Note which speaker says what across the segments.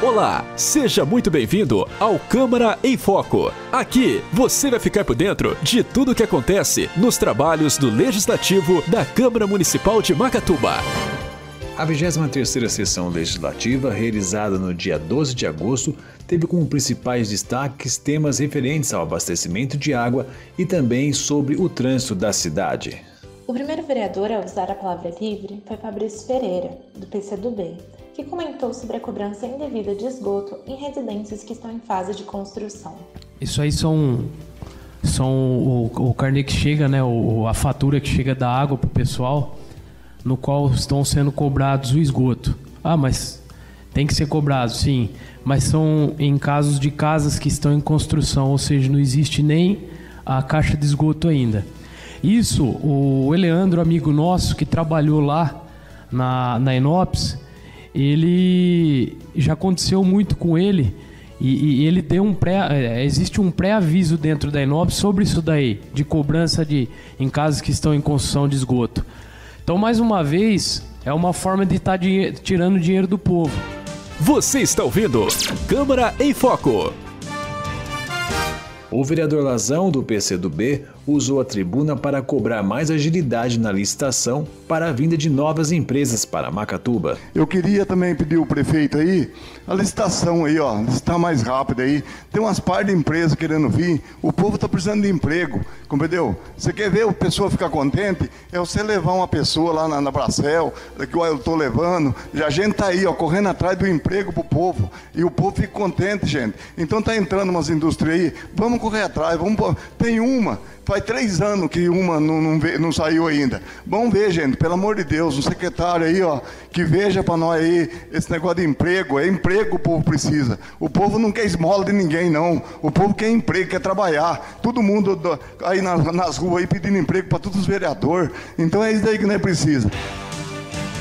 Speaker 1: Olá, seja muito bem-vindo ao Câmara em Foco. Aqui você vai ficar por dentro de tudo o que acontece nos trabalhos do Legislativo da Câmara Municipal de Macatuba.
Speaker 2: A 23ª sessão legislativa, realizada no dia 12 de agosto, teve como principais destaques temas referentes ao abastecimento de água e também sobre o trânsito da cidade.
Speaker 3: O primeiro vereador a usar a palavra livre foi Fabrício Pereira, do PCdoB, que comentou sobre a cobrança indevida de esgoto em residências que estão em fase de construção.
Speaker 4: Isso aí são são o, o carnê que chega, né, o, a fatura que chega da água para o pessoal, no qual estão sendo cobrados o esgoto. Ah, mas tem que ser cobrado, sim, mas são em casos de casas que estão em construção, ou seja, não existe nem a caixa de esgoto ainda. Isso, o Eleandro, amigo nosso que trabalhou lá na, na Enops, ele já aconteceu muito com ele e, e ele deu um pré, é, existe um pré-aviso dentro da Inob sobre isso daí, de cobrança de em casas que estão em construção de esgoto. Então, mais uma vez, é uma forma de estar tá tirando dinheiro do povo.
Speaker 1: Você está ouvindo Câmara em Foco.
Speaker 2: O vereador Lazão, do PCdoB, usou a tribuna para cobrar mais agilidade na licitação para a vinda de novas empresas para Macatuba.
Speaker 5: Eu queria também pedir o prefeito aí, a licitação aí, ó, está mais rápida aí. Tem umas par de empresas querendo vir, o povo está precisando de emprego, compreendeu? Você quer ver a pessoa ficar contente? É você levar uma pessoa lá na, na Bracel, que eu estou levando, e a gente está aí, ó, correndo atrás do emprego para o povo, e o povo fica contente, gente. Então está entrando umas indústrias aí, vamos correr atrás, vamos, tem uma Faz três anos que uma não, não, não, saiu ainda. Vamos ver, gente, pelo amor de Deus, um secretário aí, ó, que veja para nós aí esse negócio de emprego. É emprego o povo precisa. O povo não quer esmola de ninguém, não. O povo quer emprego, quer trabalhar. Todo mundo aí nas, nas ruas aí pedindo emprego para todos os vereadores. Então é isso aí que nós precisa.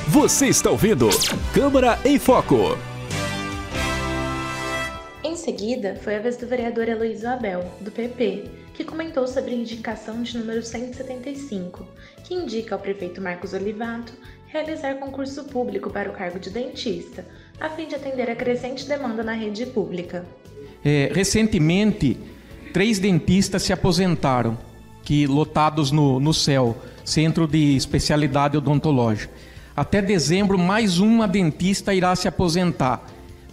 Speaker 1: Você está ouvindo Câmara em Foco.
Speaker 3: Em seguida, foi a vez do vereador Heloísio Abel, do PP, que comentou sobre a indicação de número 175, que indica ao prefeito Marcos Olivato realizar concurso público para o cargo de dentista, a fim de atender a crescente demanda na rede pública.
Speaker 6: É, recentemente, três dentistas se aposentaram, que lotados no, no CEL, Centro de Especialidade Odontológica. Até dezembro, mais uma dentista irá se aposentar.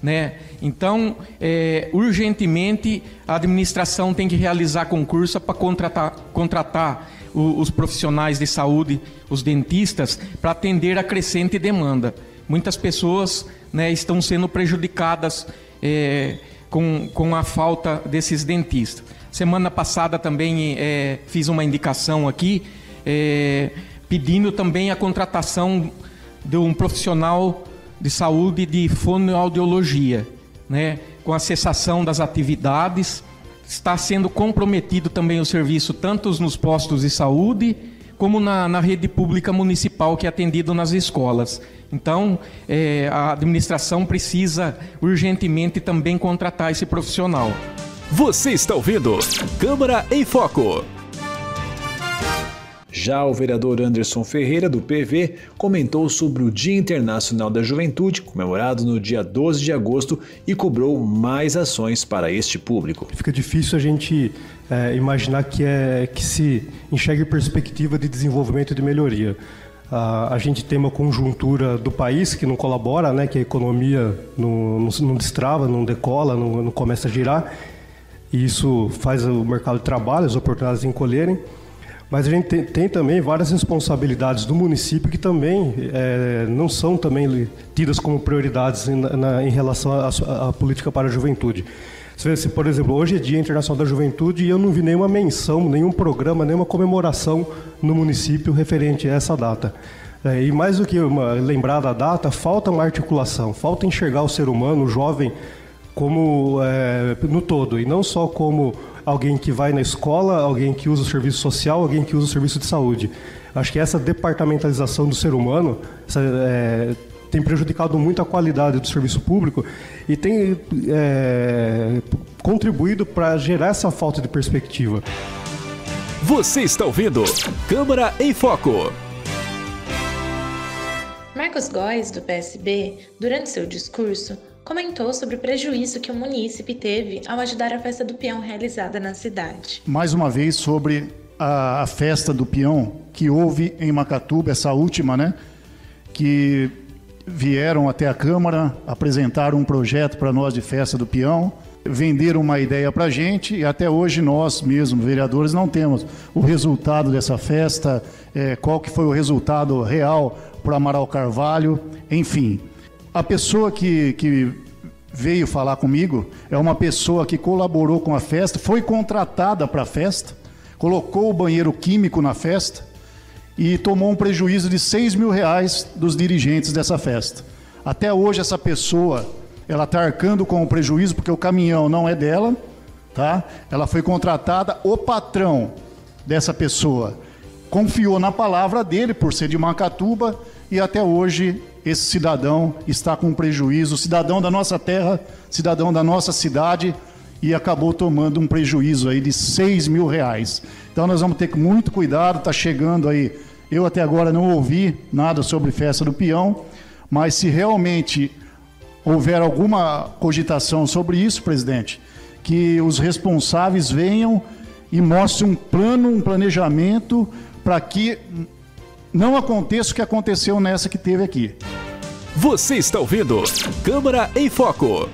Speaker 6: Né? Então, é, urgentemente, a administração tem que realizar concurso para contratar, contratar o, os profissionais de saúde, os dentistas, para atender a crescente demanda. Muitas pessoas né, estão sendo prejudicadas é, com, com a falta desses dentistas. Semana passada também é, fiz uma indicação aqui, é, pedindo também a contratação de um profissional de saúde de fonoaudiologia, né? com a cessação das atividades, está sendo comprometido também o serviço tanto nos postos de saúde como na, na rede pública municipal que é atendido nas escolas. Então, é, a administração precisa urgentemente também contratar esse profissional.
Speaker 1: Você está ouvindo Câmara em Foco.
Speaker 2: Já o vereador Anderson Ferreira, do PV, comentou sobre o Dia Internacional da Juventude, comemorado no dia 12 de agosto, e cobrou mais ações para este público.
Speaker 7: Fica difícil a gente é, imaginar que, é, que se enxergue perspectiva de desenvolvimento e de melhoria. a gente tem uma conjuntura do país que não colabora, né, que a economia não, não, não destrava, não decola, não, não começa a girar, e isso faz o mercado de trabalho, as oportunidades encolherem. Mas a gente tem, tem, também várias responsabilidades do município que também é, não são também tidas como prioridades em, na, em relação à política para a juventude. Se, por exemplo, hoje é Dia Internacional da Juventude e eu não vi nenhuma menção, nenhum programa, nenhuma comemoração no município referente a essa data. É, e mais do que uma, lembrar da data, falta uma articulação, falta enxergar o ser humano, o jovem, como é, no todo, e não só como alguém que vai na escola, alguém que usa o serviço social, alguém que usa o serviço de saúde. Acho que essa departamentalização do ser humano essa, é, tem prejudicado muito a qualidade do serviço público e tem é, contribuído para gerar essa falta de perspectiva.
Speaker 1: Você está ouvindo Câmara em Foco.
Speaker 3: Marcos Góes, do PSB, durante seu discurso, comentou sobre o prejuízo que o munícipe teve ao ajudar a festa do peão realizada na cidade.
Speaker 8: Mais uma vez sobre a, a festa do peão que houve em Macatuba, essa última, né? Que vieram até a Câmara, apresentaram um projeto para nós de festa do peão, venderam uma ideia para a gente e até hoje nós mesmos, vereadores, não temos o resultado dessa festa, é, qual que foi o resultado real para Amaral Carvalho, enfim. A pessoa que, que veio falar comigo é uma pessoa que colaborou com a festa, foi contratada para a festa, colocou o banheiro químico na festa e tomou um prejuízo de 6 mil reais dos dirigentes dessa festa. Até hoje essa pessoa ela está arcando com o prejuízo porque o caminhão não é dela, tá? Ela foi contratada, o patrão dessa pessoa confiou na palavra dele por ser de Macatuba e até hoje esse cidadão está com prejuízo, cidadão da nossa terra, cidadão da nossa cidade, e acabou tomando um prejuízo aí de 6 mil reais. Então nós vamos ter que muito cuidado, está chegando aí. Eu até agora não ouvi nada sobre festa do peão, mas se realmente houver alguma cogitação sobre isso, presidente, que os responsáveis venham e mostrem um plano, um planejamento para que não aconteça o que aconteceu nessa que teve aqui.
Speaker 1: Você está ouvindo Câmara em Foco.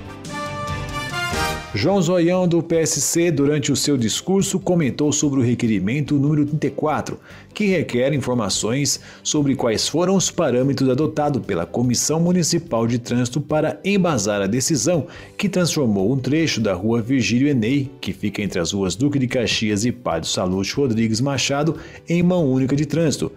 Speaker 2: João Zoião, do PSC, durante o seu discurso, comentou sobre o requerimento número 34, que requer informações sobre quais foram os parâmetros adotados pela Comissão Municipal de Trânsito para embasar a decisão que transformou um trecho da rua Virgílio Enei, que fica entre as ruas Duque de Caxias e Padre Salute Rodrigues Machado, em mão única de trânsito.